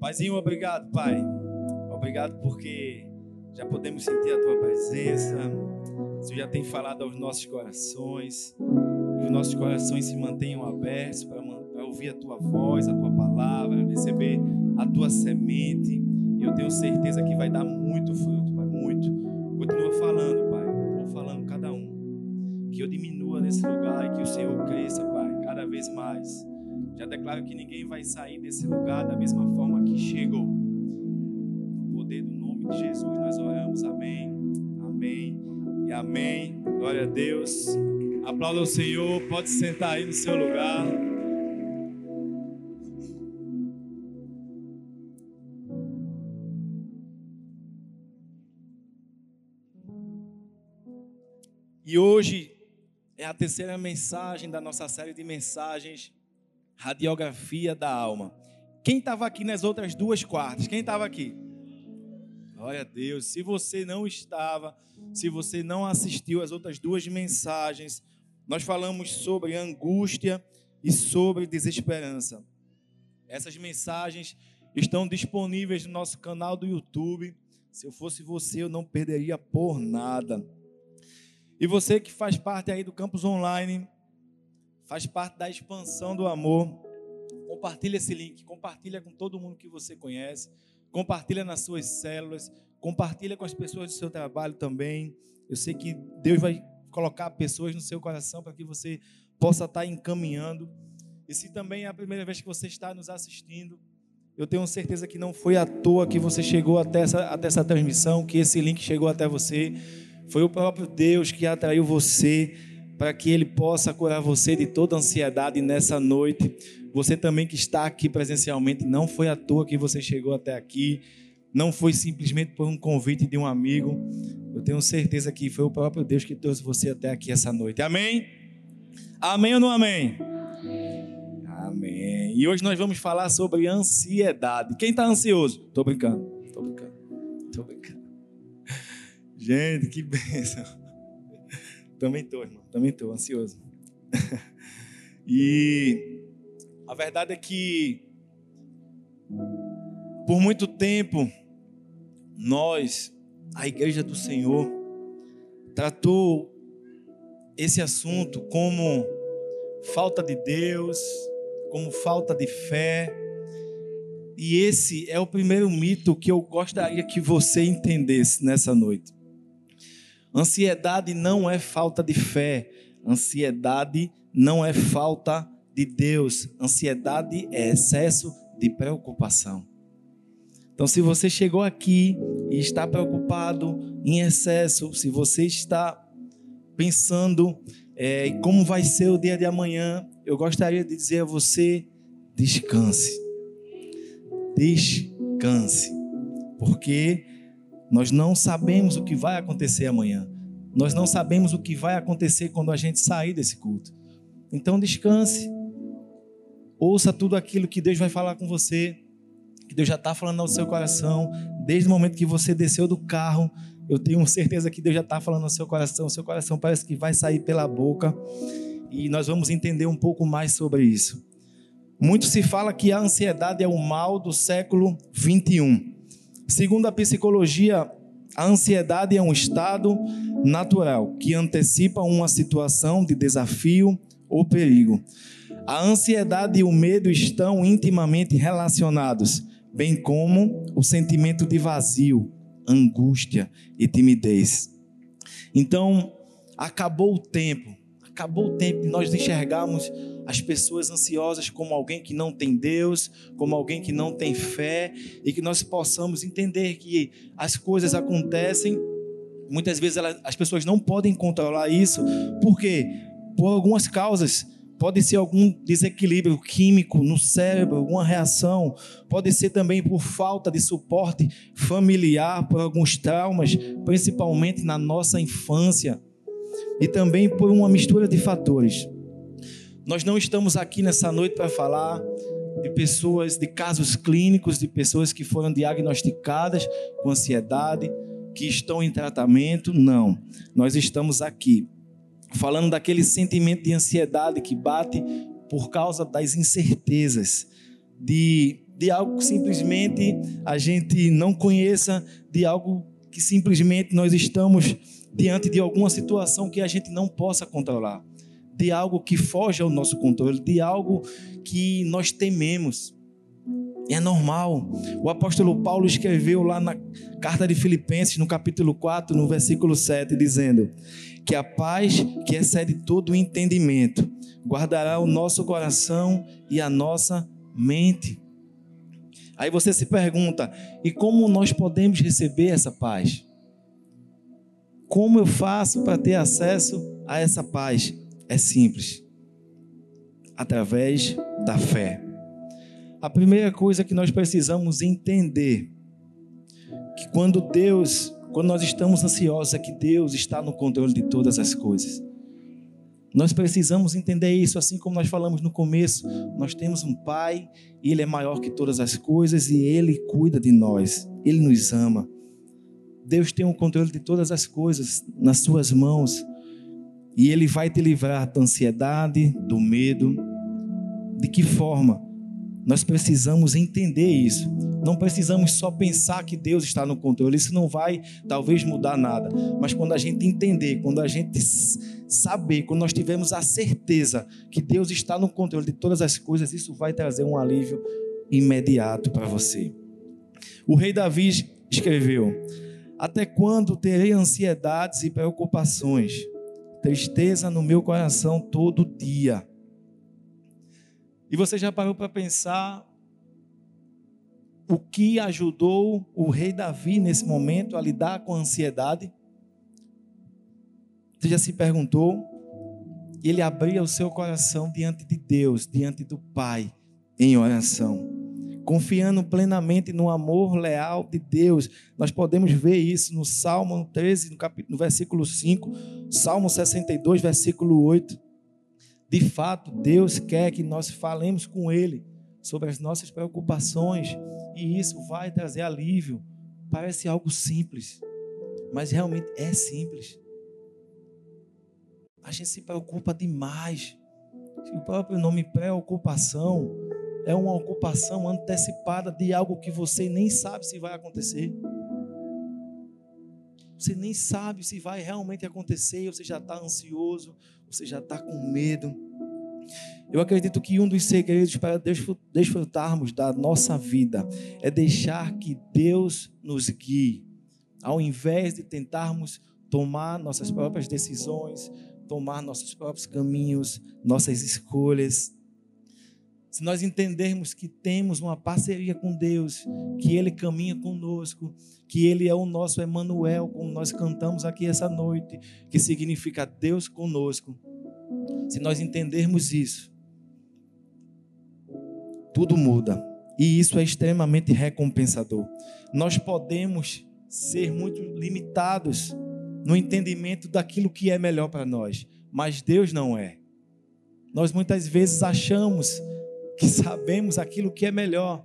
Paizinho, obrigado, Pai. Obrigado porque já podemos sentir a tua presença. Tu já tem falado aos nossos corações. Que os nossos corações se mantenham abertos para ouvir a tua voz, a tua palavra, receber a tua semente. E eu tenho certeza que vai dar muito fruto, Pai, muito. Continua falando, Pai. Continua falando cada um. Que eu diminua nesse lugar e que o Senhor cresça, Pai, cada vez mais. Já declaro que ninguém vai sair desse lugar da mesma forma que chegou. No poder do nome de Jesus nós oramos. Amém. Amém. E amém. Glória a Deus. Aplauda o Senhor. Pode sentar aí no seu lugar. E hoje é a terceira mensagem da nossa série de mensagens Radiografia da alma. Quem estava aqui nas outras duas quartas? Quem estava aqui? Glória a Deus. Se você não estava, se você não assistiu às outras duas mensagens, nós falamos sobre angústia e sobre desesperança. Essas mensagens estão disponíveis no nosso canal do YouTube. Se eu fosse você, eu não perderia por nada. E você que faz parte aí do campus online, faz parte da expansão do amor. Compartilha esse link, compartilha com todo mundo que você conhece, compartilha nas suas células, compartilha com as pessoas do seu trabalho também. Eu sei que Deus vai colocar pessoas no seu coração para que você possa estar encaminhando. E se também é a primeira vez que você está nos assistindo, eu tenho certeza que não foi à toa que você chegou até essa, até essa transmissão, que esse link chegou até você. Foi o próprio Deus que atraiu você para que Ele possa curar você de toda ansiedade nessa noite. Você também que está aqui presencialmente, não foi à toa que você chegou até aqui, não foi simplesmente por um convite de um amigo. Eu tenho certeza que foi o próprio Deus que trouxe você até aqui essa noite. Amém? Amém ou não amém? Amém. E hoje nós vamos falar sobre ansiedade. Quem está ansioso? Estou brincando. Estou brincando. Estou brincando. Gente, que bênção. Também estou, irmão. Também estou ansioso. e a verdade é que por muito tempo nós, a igreja do Senhor, tratou esse assunto como falta de Deus, como falta de fé. E esse é o primeiro mito que eu gostaria que você entendesse nessa noite. Ansiedade não é falta de fé, ansiedade não é falta de Deus, ansiedade é excesso de preocupação. Então, se você chegou aqui e está preocupado em excesso, se você está pensando é, como vai ser o dia de amanhã, eu gostaria de dizer a você: descanse. Descanse. Porque nós não sabemos o que vai acontecer amanhã. Nós não sabemos o que vai acontecer quando a gente sair desse culto. Então descanse. Ouça tudo aquilo que Deus vai falar com você, que Deus já está falando ao seu coração, desde o momento que você desceu do carro. Eu tenho certeza que Deus já está falando ao seu coração. O seu coração parece que vai sair pela boca. E nós vamos entender um pouco mais sobre isso. Muito se fala que a ansiedade é o mal do século 21. Segundo a psicologia, a ansiedade é um estado natural que antecipa uma situação de desafio ou perigo. A ansiedade e o medo estão intimamente relacionados, bem como o sentimento de vazio, angústia e timidez. Então, acabou o tempo, acabou o tempo de nós enxergarmos as pessoas ansiosas como alguém que não tem Deus, como alguém que não tem fé, e que nós possamos entender que as coisas acontecem, muitas vezes elas, as pessoas não podem controlar isso, porque por algumas causas. Pode ser algum desequilíbrio químico no cérebro, alguma reação. Pode ser também por falta de suporte familiar, por alguns traumas, principalmente na nossa infância. E também por uma mistura de fatores. Nós não estamos aqui nessa noite para falar de pessoas, de casos clínicos, de pessoas que foram diagnosticadas com ansiedade, que estão em tratamento. Não. Nós estamos aqui falando daquele sentimento de ansiedade que bate por causa das incertezas, de, de algo que simplesmente a gente não conheça, de algo que simplesmente nós estamos diante de alguma situação que a gente não possa controlar, de algo que foge ao nosso controle, de algo que nós tememos. É normal. O apóstolo Paulo escreveu lá na carta de Filipenses, no capítulo 4, no versículo 7, dizendo: Que a paz que excede todo o entendimento guardará o nosso coração e a nossa mente. Aí você se pergunta: e como nós podemos receber essa paz? Como eu faço para ter acesso a essa paz? É simples. Através da fé. A primeira coisa que nós precisamos entender que quando Deus, quando nós estamos ansiosos, é que Deus está no controle de todas as coisas. Nós precisamos entender isso, assim como nós falamos no começo. Nós temos um Pai, Ele é maior que todas as coisas e Ele cuida de nós, Ele nos ama. Deus tem o controle de todas as coisas nas Suas mãos e Ele vai te livrar da ansiedade, do medo. De que forma? Nós precisamos entender isso. Não precisamos só pensar que Deus está no controle. Isso não vai, talvez, mudar nada. Mas quando a gente entender, quando a gente saber, quando nós tivermos a certeza que Deus está no controle de todas as coisas, isso vai trazer um alívio imediato para você. O rei Davi escreveu: Até quando terei ansiedades e preocupações, tristeza no meu coração todo dia? E você já parou para pensar o que ajudou o rei Davi nesse momento a lidar com a ansiedade? Você já se perguntou? Ele abria o seu coração diante de Deus, diante do Pai, em oração, confiando plenamente no amor leal de Deus. Nós podemos ver isso no Salmo 13, no, capítulo, no versículo 5, Salmo 62, versículo 8. De fato, Deus quer que nós falemos com Ele sobre as nossas preocupações e isso vai trazer alívio. Parece algo simples, mas realmente é simples. A gente se preocupa demais. O próprio nome preocupação é uma ocupação antecipada de algo que você nem sabe se vai acontecer. Você nem sabe se vai realmente acontecer, você já está ansioso, você já está com medo. Eu acredito que um dos segredos para desfrutarmos da nossa vida é deixar que Deus nos guie, ao invés de tentarmos tomar nossas próprias decisões, tomar nossos próprios caminhos, nossas escolhas. Se nós entendermos que temos uma parceria com Deus, que Ele caminha conosco, que Ele é o nosso Emanuel, como nós cantamos aqui essa noite, que significa Deus conosco. Se nós entendermos isso, tudo muda. E isso é extremamente recompensador. Nós podemos ser muito limitados no entendimento daquilo que é melhor para nós, mas Deus não é. Nós muitas vezes achamos que sabemos aquilo que é melhor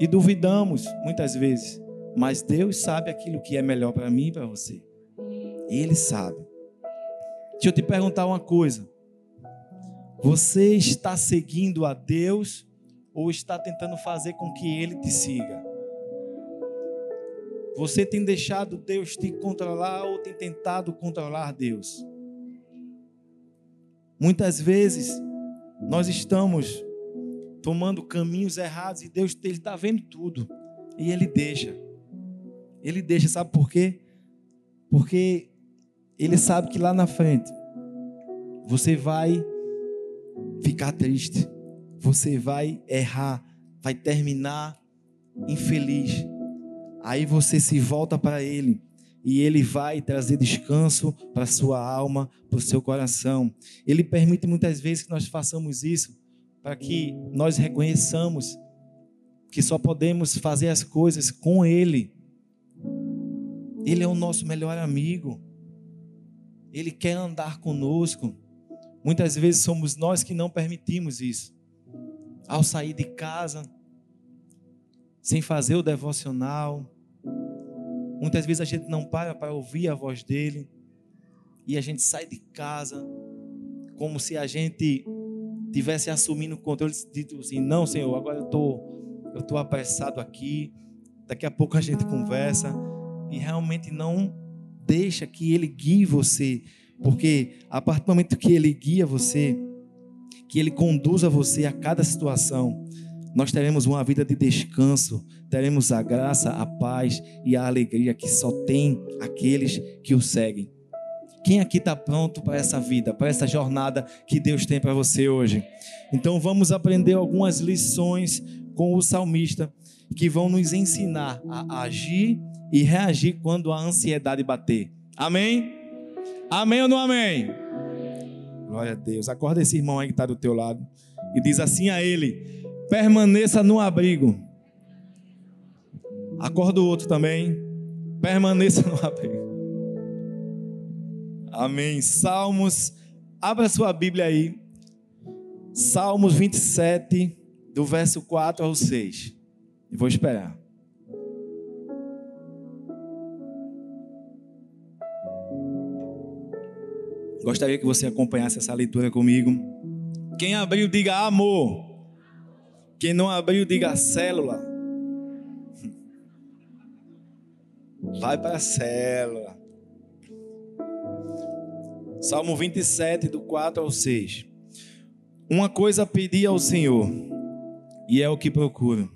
e duvidamos muitas vezes, mas Deus sabe aquilo que é melhor para mim e para você. Ele sabe. Deixa eu te perguntar uma coisa. Você está seguindo a Deus ou está tentando fazer com que Ele te siga? Você tem deixado Deus te controlar ou tem tentado controlar Deus? Muitas vezes nós estamos tomando caminhos errados e Deus ele está vendo tudo e Ele deixa. Ele deixa, sabe por quê? Porque Ele sabe que lá na frente você vai ficar triste, você vai errar, vai terminar infeliz Aí você se volta para Ele e Ele vai trazer descanso para a sua alma, para o seu coração. Ele permite muitas vezes que nós façamos isso para que nós reconheçamos que só podemos fazer as coisas com Ele. Ele é o nosso melhor amigo. Ele quer andar conosco. Muitas vezes somos nós que não permitimos isso. Ao sair de casa, sem fazer o devocional, Muitas vezes a gente não para para ouvir a voz dele e a gente sai de casa como se a gente tivesse assumindo o controle, dito assim: não, Senhor, agora eu tô, eu tô apressado aqui, daqui a pouco a gente conversa, e realmente não deixa que Ele guie você, porque a partir do momento que Ele guia você, que Ele conduza você a cada situação, nós teremos uma vida de descanso, teremos a graça, a paz e a alegria que só tem aqueles que o seguem. Quem aqui está pronto para essa vida, para essa jornada que Deus tem para você hoje? Então vamos aprender algumas lições com o salmista que vão nos ensinar a agir e reagir quando a ansiedade bater. Amém? Amém ou não amém? Glória a Deus. Acorda esse irmão aí que está do teu lado e diz assim a ele: permaneça no abrigo. Acorda o outro também. Permaneça no abrigo. Amém. Salmos, abra sua Bíblia aí. Salmos 27, do verso 4 ao 6. E vou esperar. Gostaria que você acompanhasse essa leitura comigo. Quem abriu, diga amor. Quem não abriu, diga célula. Vai para a célula. Salmo 27, do 4 ao 6. Uma coisa pedi ao Senhor, e é o que procuro: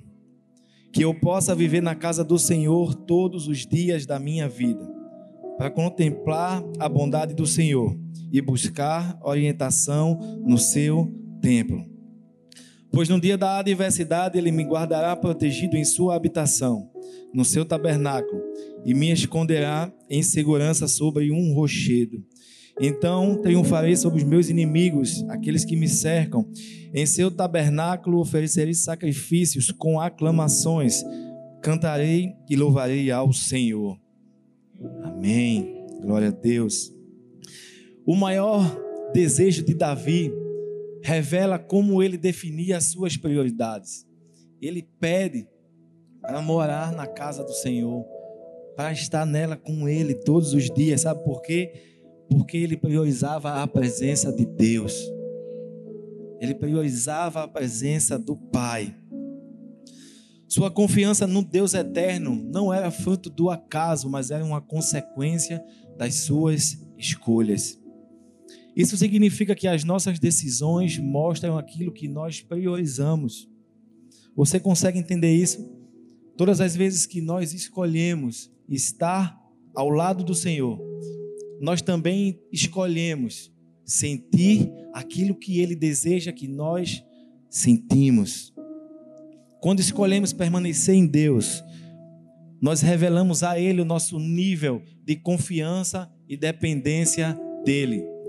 que eu possa viver na casa do Senhor todos os dias da minha vida, para contemplar a bondade do Senhor e buscar orientação no seu templo. Pois no dia da adversidade ele me guardará protegido em sua habitação, no seu tabernáculo, e me esconderá em segurança sobre um rochedo. Então triunfarei sobre os meus inimigos, aqueles que me cercam. Em seu tabernáculo oferecerei sacrifícios com aclamações. Cantarei e louvarei ao Senhor. Amém. Glória a Deus. O maior desejo de Davi revela como ele definia as suas prioridades. Ele pede para morar na casa do Senhor, para estar nela com ele todos os dias. Sabe por quê? porque ele priorizava a presença de Deus. Ele priorizava a presença do Pai. Sua confiança no Deus eterno não era fruto do acaso, mas era uma consequência das suas escolhas. Isso significa que as nossas decisões mostram aquilo que nós priorizamos. Você consegue entender isso? Todas as vezes que nós escolhemos estar ao lado do Senhor, nós também escolhemos sentir aquilo que Ele deseja que nós sentimos. Quando escolhemos permanecer em Deus, nós revelamos a Ele o nosso nível de confiança e dependência dEle.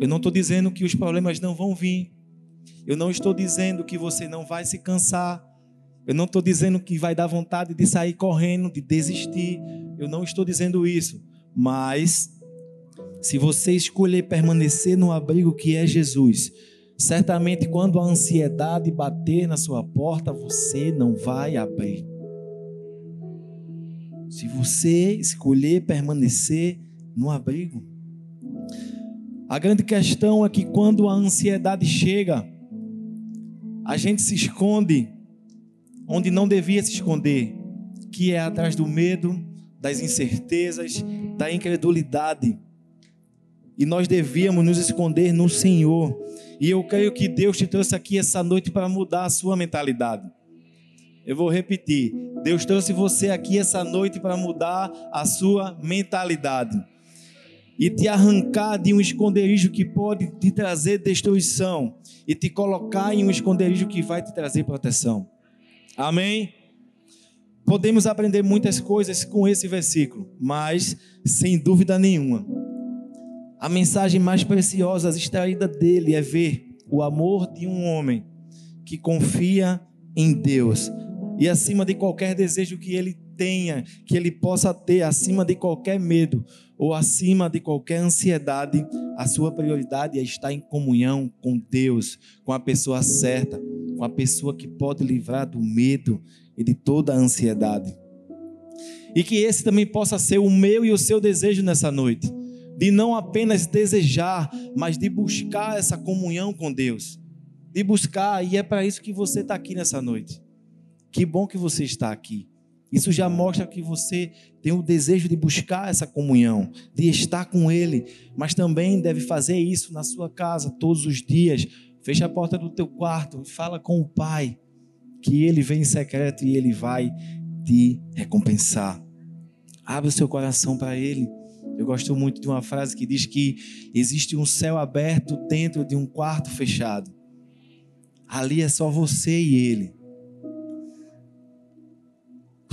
Eu não estou dizendo que os problemas não vão vir. Eu não estou dizendo que você não vai se cansar. Eu não estou dizendo que vai dar vontade de sair correndo, de desistir. Eu não estou dizendo isso. Mas se você escolher permanecer no abrigo que é Jesus, certamente quando a ansiedade bater na sua porta, você não vai abrir. Se você escolher permanecer no abrigo. A grande questão é que quando a ansiedade chega, a gente se esconde onde não devia se esconder, que é atrás do medo, das incertezas, da incredulidade e nós devíamos nos esconder no Senhor. E eu creio que Deus te trouxe aqui essa noite para mudar a sua mentalidade. Eu vou repetir: Deus trouxe você aqui essa noite para mudar a sua mentalidade e te arrancar de um esconderijo que pode te trazer destruição e te colocar em um esconderijo que vai te trazer proteção. Amém? Podemos aprender muitas coisas com esse versículo, mas sem dúvida nenhuma, a mensagem mais preciosa extraída dele é ver o amor de um homem que confia em Deus e acima de qualquer desejo que ele tenha, que ele possa ter, acima de qualquer medo ou acima de qualquer ansiedade, a sua prioridade é estar em comunhão com Deus, com a pessoa certa, com a pessoa que pode livrar do medo e de toda a ansiedade. E que esse também possa ser o meu e o seu desejo nessa noite de não apenas desejar, mas de buscar essa comunhão com Deus. de buscar, e é para isso que você está aqui nessa noite. Que bom que você está aqui. Isso já mostra que você tem o desejo de buscar essa comunhão, de estar com Ele, mas também deve fazer isso na sua casa todos os dias. Fecha a porta do teu quarto e fala com o Pai, que Ele vem em secreto e Ele vai te recompensar. Abre o seu coração para Ele. Eu gosto muito de uma frase que diz que existe um céu aberto dentro de um quarto fechado. Ali é só você e Ele.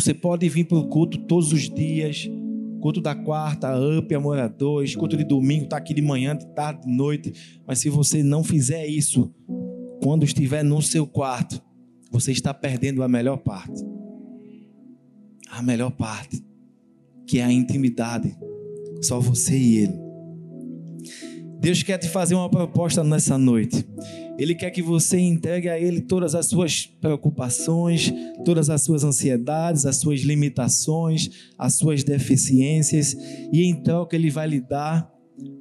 Você pode vir para o culto todos os dias, culto da quarta, up, amor a dois, culto de domingo, tá aqui de manhã, de tarde, de noite. Mas se você não fizer isso, quando estiver no seu quarto, você está perdendo a melhor parte. A melhor parte, que é a intimidade, só você e Ele. Deus quer te fazer uma proposta nessa noite. Ele quer que você entregue a Ele todas as suas preocupações, todas as suas ansiedades, as suas limitações, as suas deficiências, e em troca Ele vai lhe dar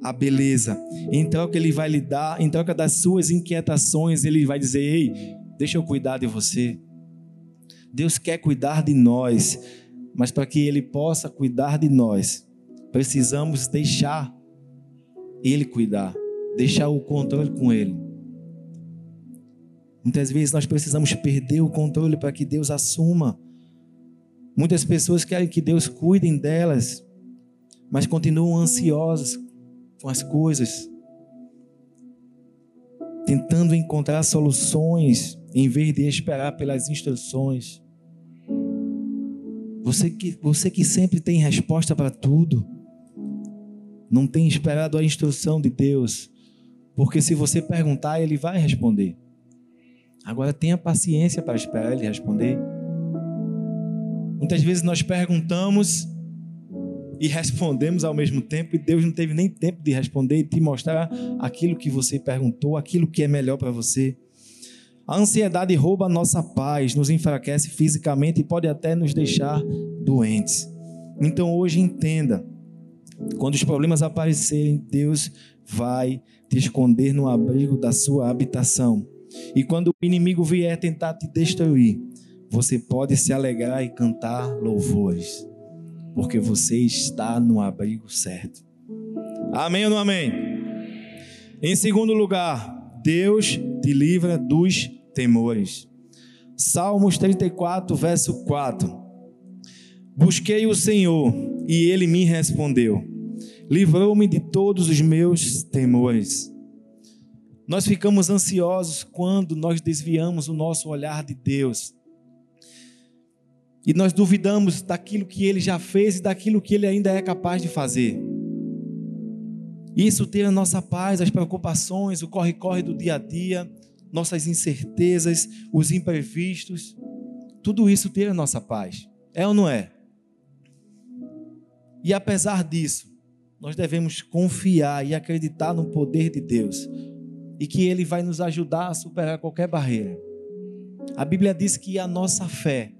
a beleza. Em troca Ele vai lhe dar, em troca das suas inquietações, Ele vai dizer: Ei, deixa eu cuidar de você. Deus quer cuidar de nós, mas para que Ele possa cuidar de nós, precisamos deixar Ele cuidar, deixar o controle com Ele. Muitas vezes nós precisamos perder o controle para que Deus assuma. Muitas pessoas querem que Deus cuide delas, mas continuam ansiosas com as coisas, tentando encontrar soluções em vez de esperar pelas instruções. Você que, você que sempre tem resposta para tudo, não tem esperado a instrução de Deus, porque se você perguntar, Ele vai responder. Agora tenha paciência para esperar ele responder. Muitas vezes nós perguntamos e respondemos ao mesmo tempo, e Deus não teve nem tempo de responder e te mostrar aquilo que você perguntou, aquilo que é melhor para você. A ansiedade rouba a nossa paz, nos enfraquece fisicamente e pode até nos deixar doentes. Então hoje entenda: quando os problemas aparecerem, Deus vai te esconder no abrigo da sua habitação. E quando o inimigo vier tentar te destruir, você pode se alegrar e cantar louvores, porque você está no abrigo certo. Amém ou não amém? Em segundo lugar, Deus te livra dos temores. Salmos 34, verso 4. Busquei o Senhor e ele me respondeu. Livrou-me de todos os meus temores. Nós ficamos ansiosos quando nós desviamos o nosso olhar de Deus. E nós duvidamos daquilo que ele já fez e daquilo que ele ainda é capaz de fazer. Isso tira a nossa paz, as preocupações, o corre-corre do dia a dia, nossas incertezas, os imprevistos. Tudo isso tira a nossa paz. É ou não é? E apesar disso, nós devemos confiar e acreditar no poder de Deus e que Ele vai nos ajudar a superar qualquer barreira. A Bíblia diz que a nossa fé,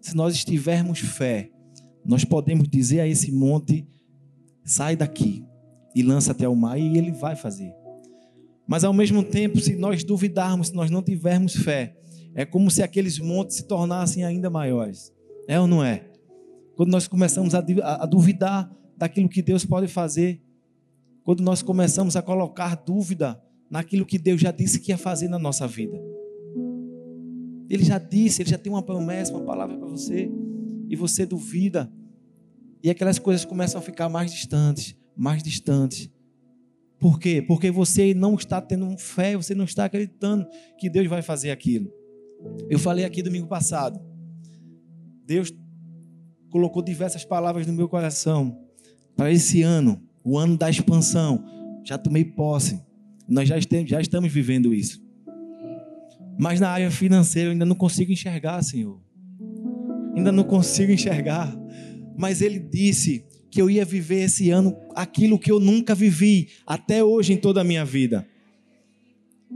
se nós estivermos fé, nós podemos dizer a esse monte: sai daqui e lança até o mar, e Ele vai fazer. Mas ao mesmo tempo, se nós duvidarmos, se nós não tivermos fé, é como se aqueles montes se tornassem ainda maiores. É ou não é? Quando nós começamos a, duvidar daquilo que Deus pode fazer, quando nós começamos a colocar dúvida naquilo que Deus já disse que ia fazer na nossa vida. Ele já disse, ele já tem uma promessa, uma palavra para você, e você duvida. E aquelas coisas começam a ficar mais distantes, mais distantes. Por quê? Porque você não está tendo fé, você não está acreditando que Deus vai fazer aquilo. Eu falei aqui domingo passado. Deus colocou diversas palavras no meu coração para esse ano, o ano da expansão. Já tomei posse. Nós já, já estamos vivendo isso. Mas na área financeira eu ainda não consigo enxergar, Senhor. Ainda não consigo enxergar. Mas Ele disse que eu ia viver esse ano aquilo que eu nunca vivi até hoje em toda a minha vida.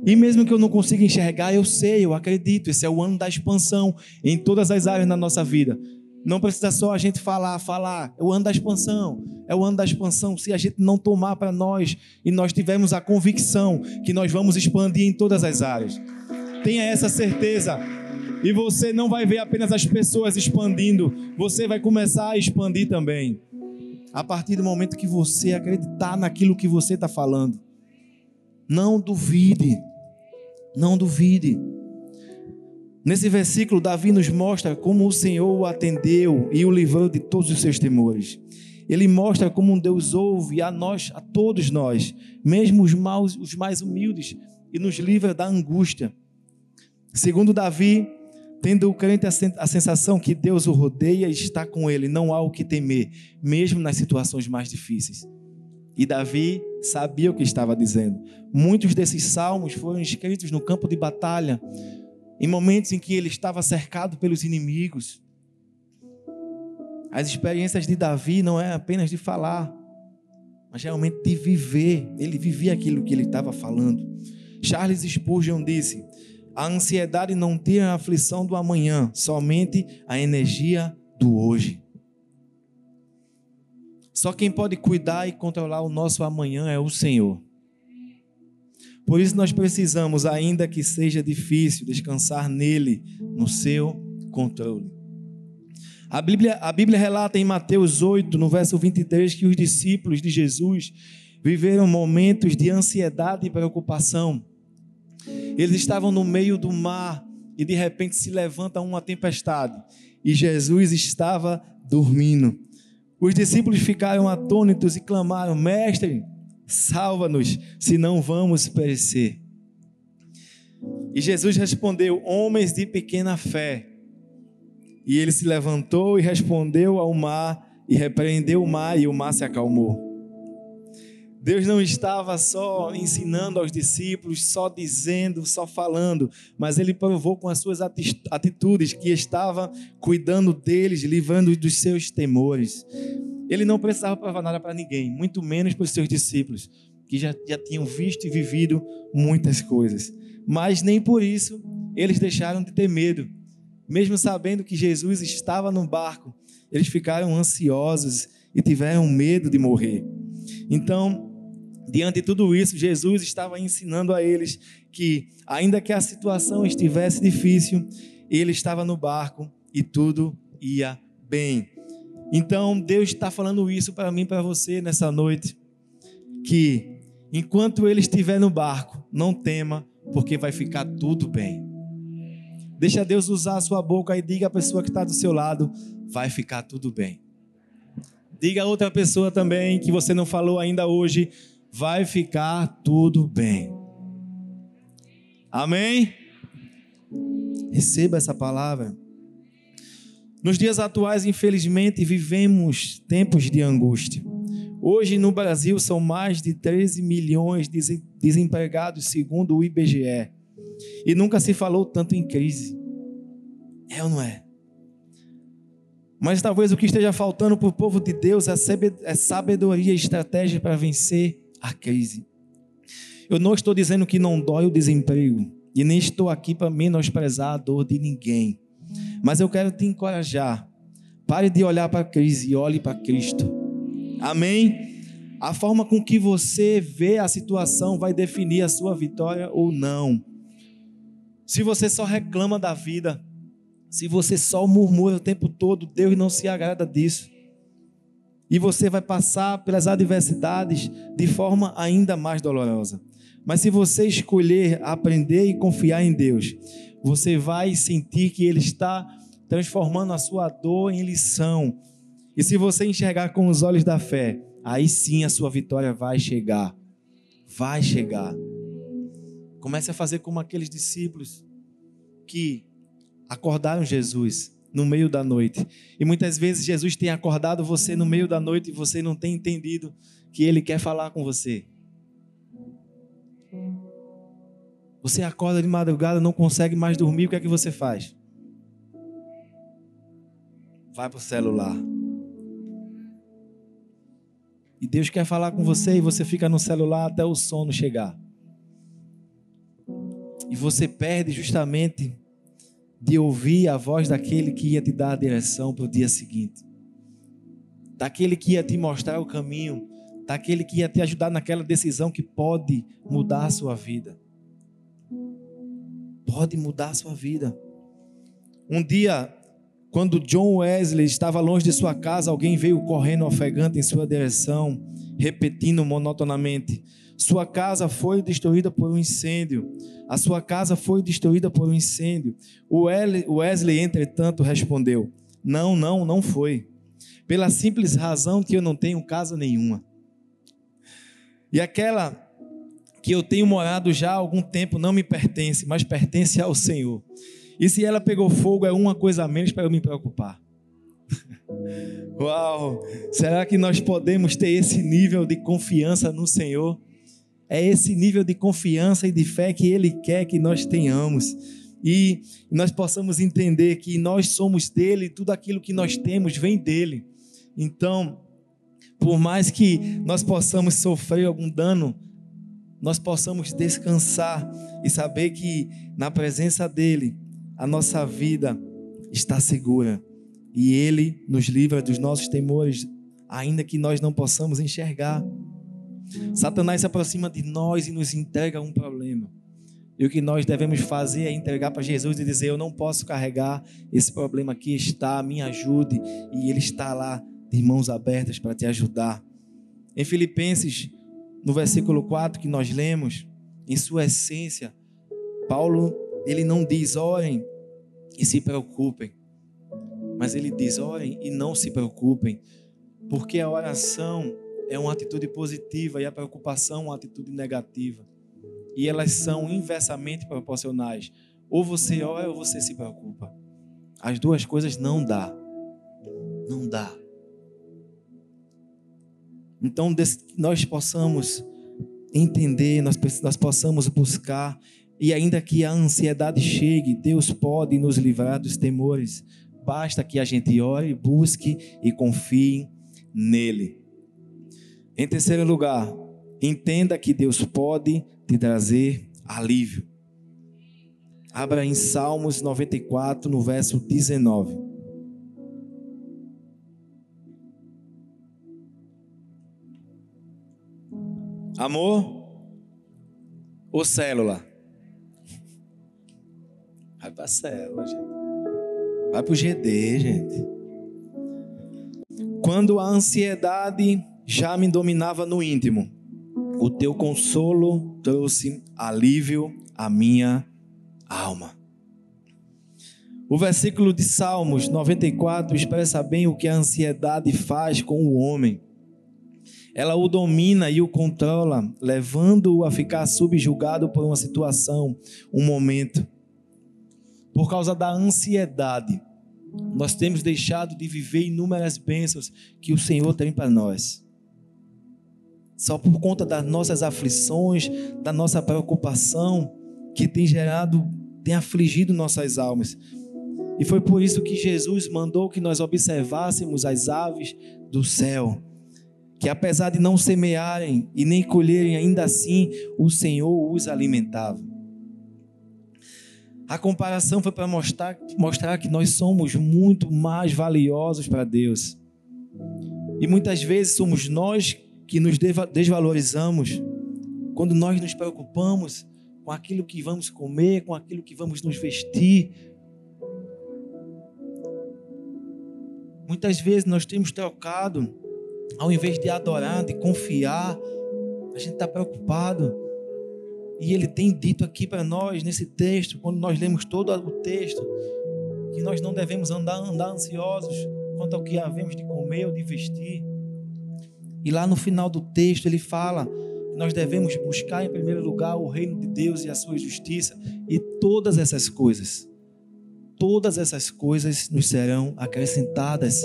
E mesmo que eu não consiga enxergar, eu sei, eu acredito. Esse é o ano da expansão em todas as áreas da nossa vida. Não precisa só a gente falar, falar. É o ano da expansão. É o ano da expansão. Se a gente não tomar para nós e nós tivermos a convicção que nós vamos expandir em todas as áreas. Tenha essa certeza. E você não vai ver apenas as pessoas expandindo, você vai começar a expandir também. A partir do momento que você acreditar naquilo que você está falando. Não duvide. Não duvide. Nesse versículo, Davi nos mostra como o Senhor o atendeu e o livrou de todos os seus temores. Ele mostra como um Deus ouve a nós, a todos nós, mesmo os, maus, os mais humildes, e nos livra da angústia. Segundo Davi, tendo o crente a sensação que Deus o rodeia e está com ele, não há o que temer, mesmo nas situações mais difíceis. E Davi sabia o que estava dizendo. Muitos desses salmos foram escritos no campo de batalha, em momentos em que ele estava cercado pelos inimigos. As experiências de Davi não é apenas de falar, mas realmente de viver. Ele vivia aquilo que ele estava falando. Charles Spurgeon disse: a ansiedade não tem a aflição do amanhã, somente a energia do hoje. Só quem pode cuidar e controlar o nosso amanhã é o Senhor. Por isso nós precisamos, ainda que seja difícil, descansar nele, no seu controle. A Bíblia, a Bíblia relata em Mateus 8, no verso 23, que os discípulos de Jesus viveram momentos de ansiedade e preocupação. Eles estavam no meio do mar e de repente se levanta uma tempestade e Jesus estava dormindo. Os discípulos ficaram atônitos e clamaram: Mestre, salva-nos, senão vamos perecer. E Jesus respondeu: Homens de pequena fé. E ele se levantou e respondeu ao mar e repreendeu o mar e o mar se acalmou. Deus não estava só ensinando aos discípulos, só dizendo, só falando, mas ele provou com as suas atitudes que estava cuidando deles, livrando dos seus temores. Ele não precisava provar nada para ninguém, muito menos para os seus discípulos, que já, já tinham visto e vivido muitas coisas. Mas nem por isso eles deixaram de ter medo. Mesmo sabendo que Jesus estava no barco, eles ficaram ansiosos e tiveram medo de morrer. Então, Diante de tudo isso, Jesus estava ensinando a eles que, ainda que a situação estivesse difícil, ele estava no barco e tudo ia bem. Então, Deus está falando isso para mim para você nessa noite, que enquanto ele estiver no barco, não tema, porque vai ficar tudo bem. Deixa Deus usar a sua boca e diga à pessoa que está do seu lado: vai ficar tudo bem. Diga a outra pessoa também que você não falou ainda hoje: vai ficar tudo bem. Amém? Receba essa palavra. Nos dias atuais, infelizmente, vivemos tempos de angústia. Hoje no Brasil são mais de 13 milhões de desempregados, segundo o IBGE. E nunca se falou tanto em crise. É ou não é? Mas talvez o que esteja faltando para o povo de Deus é, é sabedoria e estratégia para vencer a crise. Eu não estou dizendo que não dói o desemprego, e nem estou aqui para menosprezar a dor de ninguém, mas eu quero te encorajar. Pare de olhar para a crise e olhe para Cristo. Amém? A forma com que você vê a situação vai definir a sua vitória ou não. Se você só reclama da vida, se você só murmura o tempo todo, Deus não se agrada disso. E você vai passar pelas adversidades de forma ainda mais dolorosa. Mas se você escolher aprender e confiar em Deus, você vai sentir que Ele está transformando a sua dor em lição. E se você enxergar com os olhos da fé, aí sim a sua vitória vai chegar. Vai chegar. Comece a fazer como aqueles discípulos que acordaram Jesus no meio da noite. E muitas vezes Jesus tem acordado você no meio da noite e você não tem entendido que Ele quer falar com você. Você acorda de madrugada, não consegue mais dormir, o que é que você faz? Vai para o celular. E Deus quer falar com você e você fica no celular até o sono chegar. E você perde justamente de ouvir a voz daquele que ia te dar a direção para o dia seguinte, daquele que ia te mostrar o caminho, daquele que ia te ajudar naquela decisão que pode mudar a sua vida. Pode mudar a sua vida. Um dia, quando John Wesley estava longe de sua casa, alguém veio correndo ofegante em sua direção, repetindo monotonamente: Sua casa foi destruída por um incêndio. A sua casa foi destruída por um incêndio. O Wesley, entretanto, respondeu: Não, não, não foi. Pela simples razão que eu não tenho casa nenhuma. E aquela que eu tenho morado já há algum tempo não me pertence, mas pertence ao Senhor. E se ela pegou fogo, é uma coisa a menos para eu me preocupar. Uau! Será que nós podemos ter esse nível de confiança no Senhor? É esse nível de confiança e de fé que Ele quer que nós tenhamos. E nós possamos entender que nós somos dele, tudo aquilo que nós temos vem dele. Então, por mais que nós possamos sofrer algum dano, nós possamos descansar e saber que na presença dele a nossa vida está segura e Ele nos livra dos nossos temores, ainda que nós não possamos enxergar. Satanás se aproxima de nós e nos entrega um problema. E o que nós devemos fazer é entregar para Jesus e dizer: Eu não posso carregar esse problema aqui, está, me ajude. E Ele está lá, de mãos abertas, para te ajudar. Em Filipenses, no versículo 4 que nós lemos, em sua essência, Paulo, ele não diz: orem e se preocupem. Mas ele diz: orem e não se preocupem, porque a oração é uma atitude positiva e a preocupação é uma atitude negativa. E elas são inversamente proporcionais. Ou você ora ou você se preocupa. As duas coisas não dá. Não dá. Então, nós possamos entender, nós, nós possamos buscar e ainda que a ansiedade chegue, Deus pode nos livrar dos temores. Basta que a gente ore, busque e confie nele. Em terceiro lugar, entenda que Deus pode te trazer alívio. Abra em Salmos 94, no verso 19. Amor ou célula? Vai para a célula, gente. Vai para o GD, gente. Quando a ansiedade já me dominava no íntimo, o teu consolo trouxe alívio à minha alma. O versículo de Salmos 94 expressa bem o que a ansiedade faz com o homem. Ela o domina e o controla, levando-o a ficar subjugado por uma situação, um momento por causa da ansiedade, nós temos deixado de viver inúmeras bênçãos que o Senhor tem para nós. Só por conta das nossas aflições, da nossa preocupação, que tem gerado, tem afligido nossas almas. E foi por isso que Jesus mandou que nós observássemos as aves do céu, que apesar de não semearem e nem colherem, ainda assim o Senhor os alimentava. A comparação foi para mostrar, mostrar que nós somos muito mais valiosos para Deus. E muitas vezes somos nós que nos desvalorizamos quando nós nos preocupamos com aquilo que vamos comer, com aquilo que vamos nos vestir. Muitas vezes nós temos trocado, ao invés de adorar, de confiar, a gente está preocupado. E ele tem dito aqui para nós, nesse texto, quando nós lemos todo o texto, que nós não devemos andar, andar ansiosos quanto ao que havemos de comer ou de vestir. E lá no final do texto ele fala que nós devemos buscar em primeiro lugar o reino de Deus e a sua justiça, e todas essas coisas, todas essas coisas nos serão acrescentadas.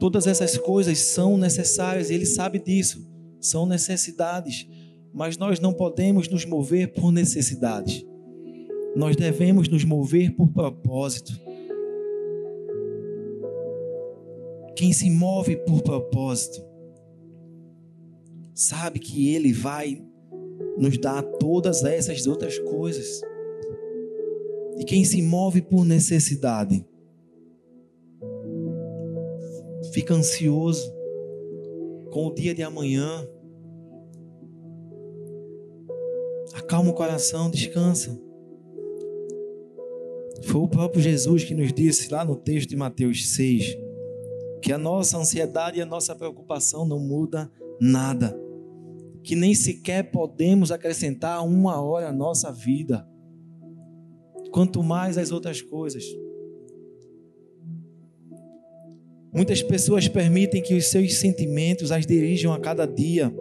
Todas essas coisas são necessárias, ele sabe disso são necessidades, mas nós não podemos nos mover por necessidade. Nós devemos nos mover por propósito. Quem se move por propósito sabe que ele vai nos dar todas essas outras coisas. E quem se move por necessidade fica ansioso com o dia de amanhã. Acalma o coração, descansa. Foi o próprio Jesus que nos disse lá no texto de Mateus 6 que a nossa ansiedade e a nossa preocupação não muda nada, que nem sequer podemos acrescentar uma hora à nossa vida, quanto mais as outras coisas. Muitas pessoas permitem que os seus sentimentos as dirijam a cada dia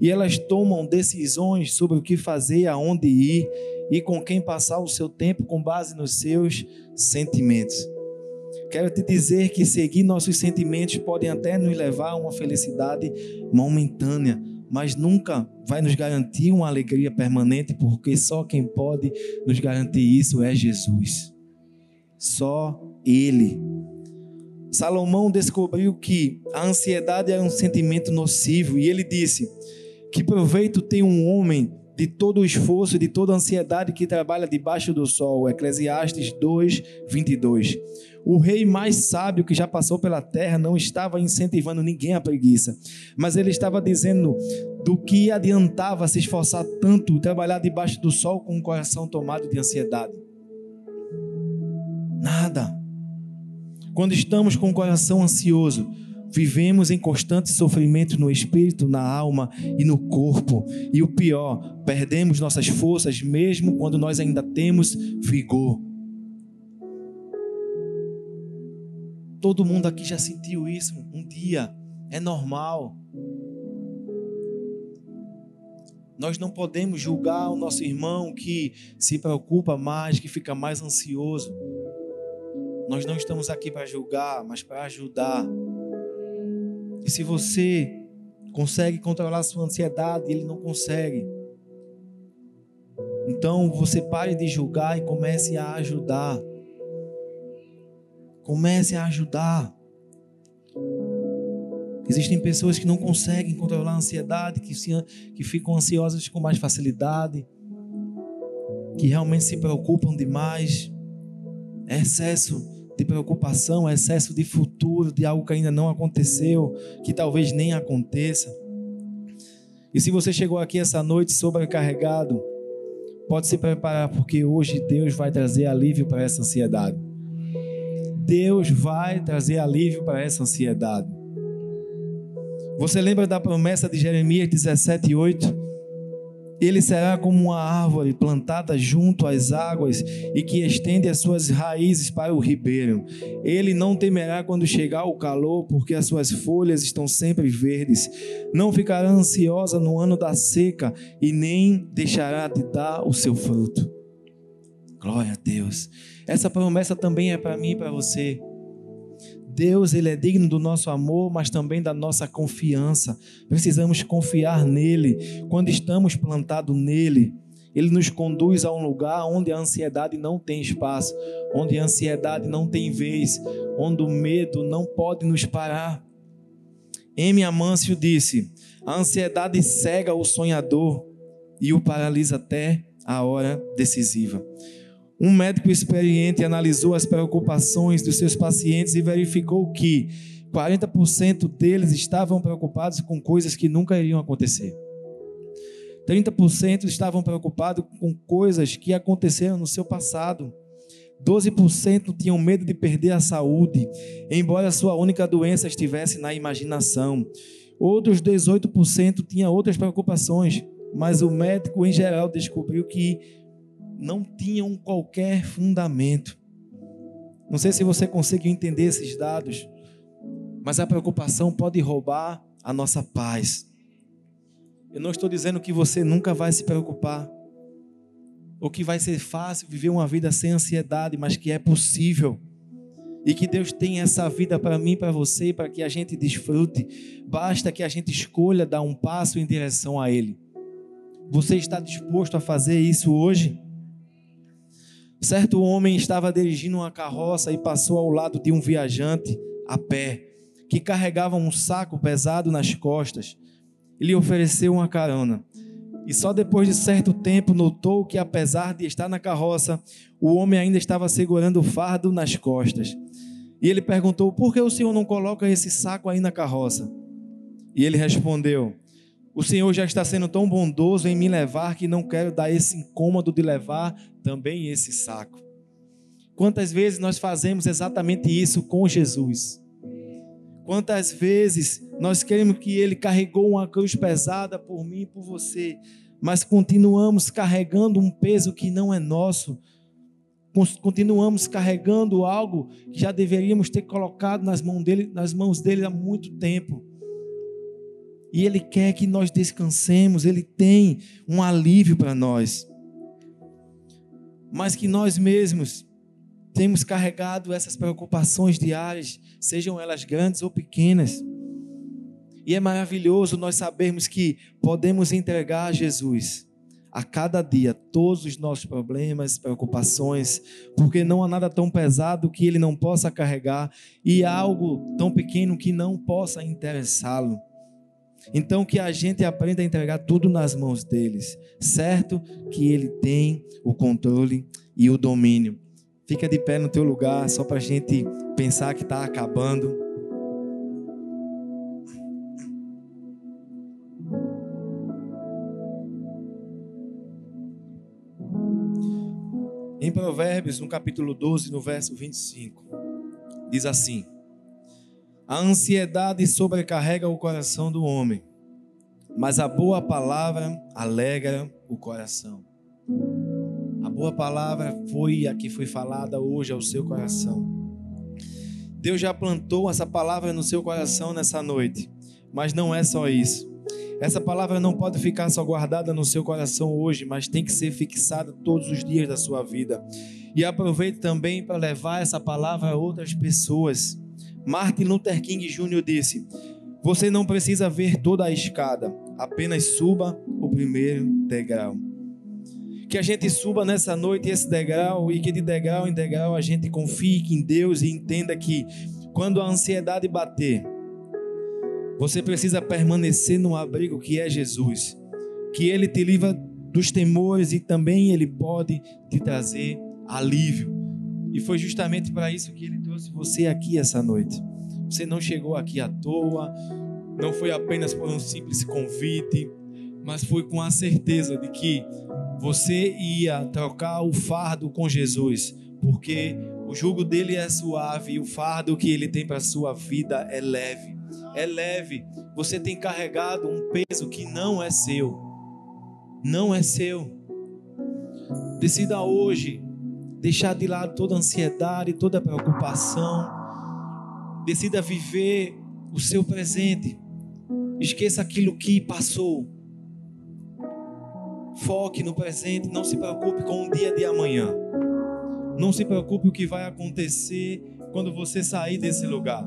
e elas tomam decisões sobre o que fazer, aonde ir e com quem passar o seu tempo com base nos seus sentimentos. Quero te dizer que seguir nossos sentimentos podem até nos levar a uma felicidade momentânea, mas nunca vai nos garantir uma alegria permanente, porque só quem pode nos garantir isso é Jesus. Só Ele. Salomão descobriu que a ansiedade é um sentimento nocivo e ele disse: Que proveito tem um homem de todo o esforço e de toda a ansiedade que trabalha debaixo do sol. Eclesiastes 2, 22. O rei mais sábio que já passou pela terra não estava incentivando ninguém à preguiça, mas ele estava dizendo do que adiantava se esforçar tanto, trabalhar debaixo do sol com o coração tomado de ansiedade. Nada. Quando estamos com o coração ansioso, vivemos em constante sofrimento no espírito, na alma e no corpo. E o pior, perdemos nossas forças mesmo quando nós ainda temos vigor. Todo mundo aqui já sentiu isso um dia, é normal. Nós não podemos julgar o nosso irmão que se preocupa mais, que fica mais ansioso. Nós não estamos aqui para julgar, mas para ajudar. E se você consegue controlar a sua ansiedade, ele não consegue. Então você pare de julgar e comece a ajudar. Comece a ajudar. Existem pessoas que não conseguem controlar a ansiedade, que, se, que ficam ansiosas com mais facilidade, que realmente se preocupam demais. Excesso de preocupação, excesso de futuro, de algo que ainda não aconteceu, que talvez nem aconteça. E se você chegou aqui essa noite sobrecarregado, pode se preparar, porque hoje Deus vai trazer alívio para essa ansiedade. Deus vai trazer alívio para essa ansiedade. Você lembra da promessa de Jeremias 17:8? Ele será como uma árvore plantada junto às águas e que estende as suas raízes para o ribeiro. Ele não temerá quando chegar o calor, porque as suas folhas estão sempre verdes. Não ficará ansiosa no ano da seca e nem deixará de dar o seu fruto. Glória a Deus. Essa promessa também é para mim e para você. Deus, ele é digno do nosso amor, mas também da nossa confiança. Precisamos confiar nele. Quando estamos plantados nele, ele nos conduz a um lugar onde a ansiedade não tem espaço, onde a ansiedade não tem vez, onde o medo não pode nos parar. M. Amâncio disse: A ansiedade cega o sonhador e o paralisa até a hora decisiva. Um médico experiente analisou as preocupações dos seus pacientes e verificou que 40% deles estavam preocupados com coisas que nunca iriam acontecer. 30% estavam preocupados com coisas que aconteceram no seu passado. 12% tinham medo de perder a saúde, embora sua única doença estivesse na imaginação. Outros 18% tinham outras preocupações, mas o médico em geral descobriu que não tinham qualquer fundamento. Não sei se você conseguiu entender esses dados, mas a preocupação pode roubar a nossa paz. Eu não estou dizendo que você nunca vai se preocupar, ou que vai ser fácil viver uma vida sem ansiedade, mas que é possível. E que Deus tem essa vida para mim, para você, para que a gente desfrute. Basta que a gente escolha dar um passo em direção a Ele. Você está disposto a fazer isso hoje? Certo homem estava dirigindo uma carroça e passou ao lado de um viajante a pé, que carregava um saco pesado nas costas. Ele ofereceu uma carona. E só depois de certo tempo notou que, apesar de estar na carroça, o homem ainda estava segurando o fardo nas costas. E ele perguntou: Por que o senhor não coloca esse saco aí na carroça? E ele respondeu: O Senhor já está sendo tão bondoso em me levar que não quero dar esse incômodo de levar também esse saco. Quantas vezes nós fazemos exatamente isso com Jesus? Quantas vezes nós queremos que Ele carregou uma cruz pesada por mim e por você, mas continuamos carregando um peso que não é nosso, continuamos carregando algo que já deveríamos ter colocado nas mãos dele, nas mãos dele há muito tempo. E Ele quer que nós descansemos, Ele tem um alívio para nós. Mas que nós mesmos temos carregado essas preocupações diárias, sejam elas grandes ou pequenas. E é maravilhoso nós sabermos que podemos entregar a Jesus a cada dia todos os nossos problemas, preocupações, porque não há nada tão pesado que ele não possa carregar e algo tão pequeno que não possa interessá-lo. Então que a gente aprenda a entregar tudo nas mãos deles, certo que ele tem o controle e o domínio. Fica de pé no teu lugar, só para a gente pensar que está acabando. Em Provérbios, no capítulo 12, no verso 25, diz assim: A ansiedade sobrecarrega o coração do homem, mas a boa palavra alegra o coração. A boa palavra foi a que foi falada hoje ao seu coração. Deus já plantou essa palavra no seu coração nessa noite, mas não é só isso. Essa palavra não pode ficar só guardada no seu coração hoje, mas tem que ser fixada todos os dias da sua vida. E aproveite também para levar essa palavra a outras pessoas. Martin Luther King Jr. disse: Você não precisa ver toda a escada, apenas suba o primeiro degrau. Que a gente suba nessa noite esse degrau e que de degrau em degrau a gente confie em Deus e entenda que quando a ansiedade bater, você precisa permanecer no abrigo que é Jesus, que ele te livra dos temores e também ele pode te trazer alívio. E foi justamente para isso que ele trouxe você aqui essa noite. Você não chegou aqui à toa, não foi apenas por um simples convite, mas foi com a certeza de que você ia trocar o fardo com Jesus, porque o jugo dele é suave e o fardo que ele tem para sua vida é leve é leve. Você tem carregado um peso que não é seu. Não é seu. Decida hoje deixar de lado toda ansiedade, toda preocupação. Decida viver o seu presente. Esqueça aquilo que passou. Foque no presente, não se preocupe com o dia de amanhã. Não se preocupe o que vai acontecer quando você sair desse lugar.